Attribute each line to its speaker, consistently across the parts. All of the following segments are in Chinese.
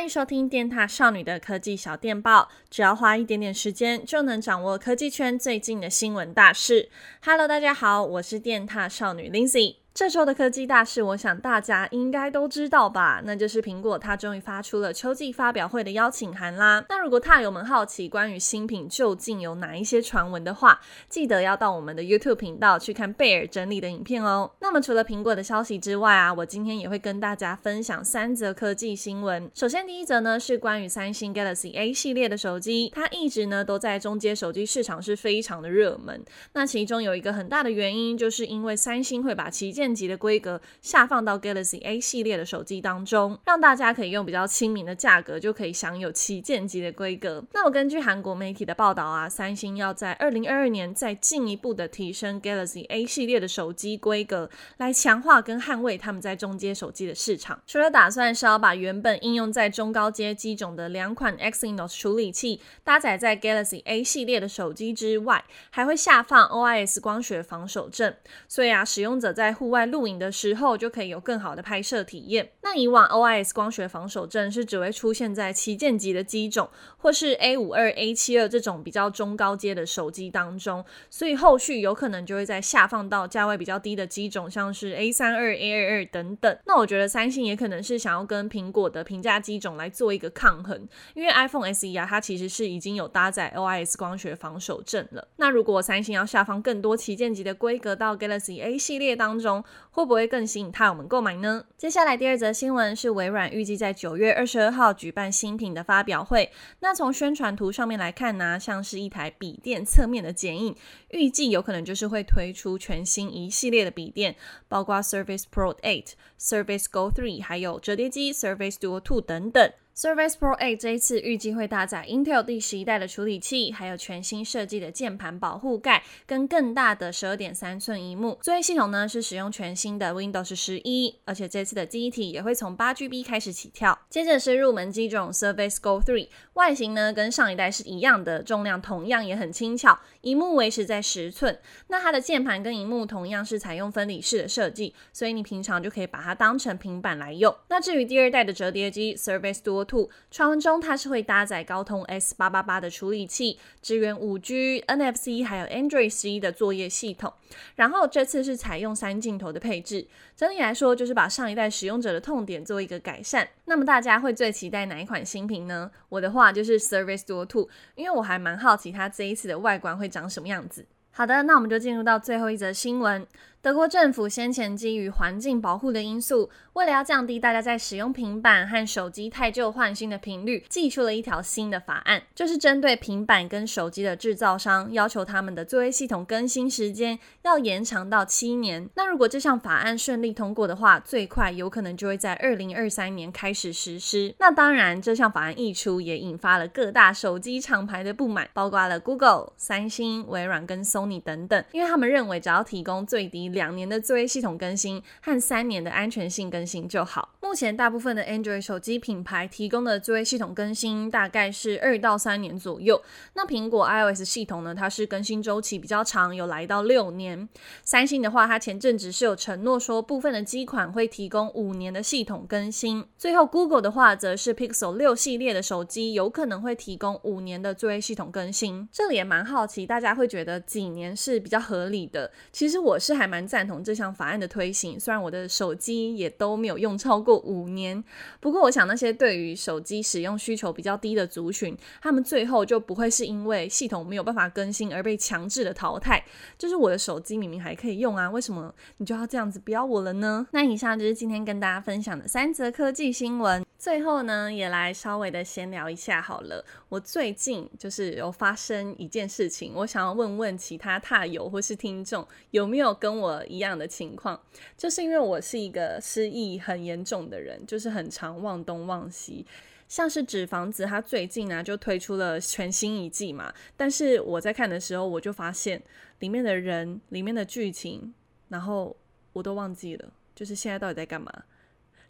Speaker 1: 欢迎收听电塔少女的科技小电报，只要花一点点时间，就能掌握科技圈最近的新闻大事。Hello，大家好，我是电塔少女 Lindsay。这周的科技大事，我想大家应该都知道吧？那就是苹果它终于发出了秋季发表会的邀请函啦。那如果獭友们好奇关于新品究竟有哪一些传闻的话，记得要到我们的 YouTube 频道去看贝尔整理的影片哦。那么除了苹果的消息之外啊，我今天也会跟大家分享三则科技新闻。首先第一则呢是关于三星 Galaxy A 系列的手机，它一直呢都在中阶手机市场是非常的热门。那其中有一个很大的原因，就是因为三星会把旗舰级的规格下放到 Galaxy A 系列的手机当中，让大家可以用比较亲民的价格就可以享有旗舰级的规格。那我根据韩国媒体的报道啊，三星要在二零二二年再进一步的提升 Galaxy A 系列的手机规格，来强化跟捍卫他们在中阶手机的市场。除了打算是要把原本应用在中高阶机种的两款 Exynos 处理器搭载在 Galaxy A 系列的手机之外，还会下放 OIS 光学防手震，所以啊，使用者在户外露营的时候就可以有更好的拍摄体验。那以往 OIS 光学防手震是只会出现在旗舰级的机种，或是 A 五二、A 七二这种比较中高阶的手机当中，所以后续有可能就会再下放到价位比较低的机种，像是 A 三二、A 二二等等。那我觉得三星也可能是想要跟苹果的平价机种来做一个抗衡，因为 iPhone SE 啊，它其实是已经有搭载 OIS 光学防手震了。那如果三星要下方更多旗舰级的规格到 Galaxy A 系列当中，会不会更吸引他友们购买呢？接下来第二则新闻是微软预计在九月二十二号举办新品的发表会。那从宣传图上面来看呢，像是一台笔电侧面的剪影，预计有可能就是会推出全新一系列的笔电，包括 Surface Pro 8、Surface Go 3，还有折叠机 Surface Duo 2等等。Surface Pro 8这一次预计会搭载 Intel 第十一代的处理器，还有全新设计的键盘保护盖，跟更大的十二点三寸萤幕。作业系统呢是使用全新的 Windows 十一，而且这次的记忆体也会从八 GB 开始起跳。接着是入门机种 Surface Go 3，外形呢跟上一代是一样的，重量同样也很轻巧，萤幕维持在十寸。那它的键盘跟萤幕同样是采用分离式的设计，所以你平常就可以把它当成平板来用。那至于第二代的折叠机 Surface Duo 传闻中，它是会搭载高通 S 八八八的处理器，支援五 G、NFC 还有 Android 十一的作业系统。然后这次是采用三镜头的配置，整体来说就是把上一代使用者的痛点做一个改善。那么大家会最期待哪一款新品呢？我的话就是 Surface Duo 2，因为我还蛮好奇它这一次的外观会长什么样子。好的，那我们就进入到最后一则新闻。德国政府先前基于环境保护的因素，为了要降低大家在使用平板和手机汰旧换新的频率，祭出了一条新的法案，就是针对平板跟手机的制造商，要求他们的作业系统更新时间要延长到七年。那如果这项法案顺利通过的话，最快有可能就会在二零二三年开始实施。那当然，这项法案一出，也引发了各大手机厂牌的不满，包括了 Google、三星、微软跟 Sony 等等，因为他们认为只要提供最低两年的作业系统更新和三年的安全性更新就好。目前大部分的 Android 手机品牌提供的作业系统更新大概是二到三年左右。那苹果 iOS 系统呢，它是更新周期比较长，有来到六年。三星的话，它前阵子是有承诺说部分的机款会提供五年的系统更新。最后 Google 的话，则是 Pixel 六系列的手机有可能会提供五年的作业系统更新。这里也蛮好奇，大家会觉得几年是比较合理的？其实我是还蛮赞同这项法案的推行，虽然我的手机也都没有用超过五年，不过我想那些对于手机使用需求比较低的族群，他们最后就不会是因为系统没有办法更新而被强制的淘汰。就是我的手机明明还可以用啊，为什么你就要这样子不要我了呢？那以上就是今天跟大家分享的三则科技新闻。最后呢，也来稍微的闲聊一下好了。我最近就是有发生一件事情，我想要问问其他踏友或是听众有没有跟我一样的情况，就是因为我是一个失忆很严重的人，就是很常忘东忘西。像是纸房子，它最近呢就推出了全新一季嘛，但是我在看的时候，我就发现里面的人、里面的剧情，然后我都忘记了，就是现在到底在干嘛。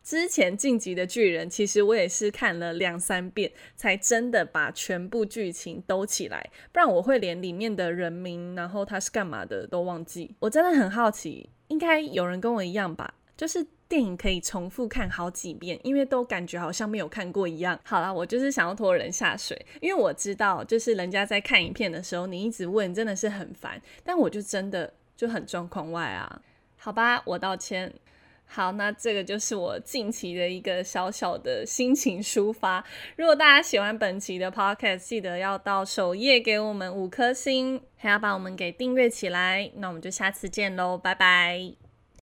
Speaker 1: 之前晋级的巨人，其实我也是看了两三遍，才真的把全部剧情兜起来，不然我会连里面的人名，然后他是干嘛的都忘记。我真的很好奇，应该有人跟我一样吧？就是电影可以重复看好几遍，因为都感觉好像没有看过一样。好啦，我就是想要拖人下水，因为我知道，就是人家在看影片的时候，你一直问真的是很烦，但我就真的就很状况外啊。好吧，我道歉。好，那这个就是我近期的一个小小的心情抒发。如果大家喜欢本期的 podcast，记得要到首页给我们五颗星，还要把我们给订阅起来。那我们就下次见喽，拜拜。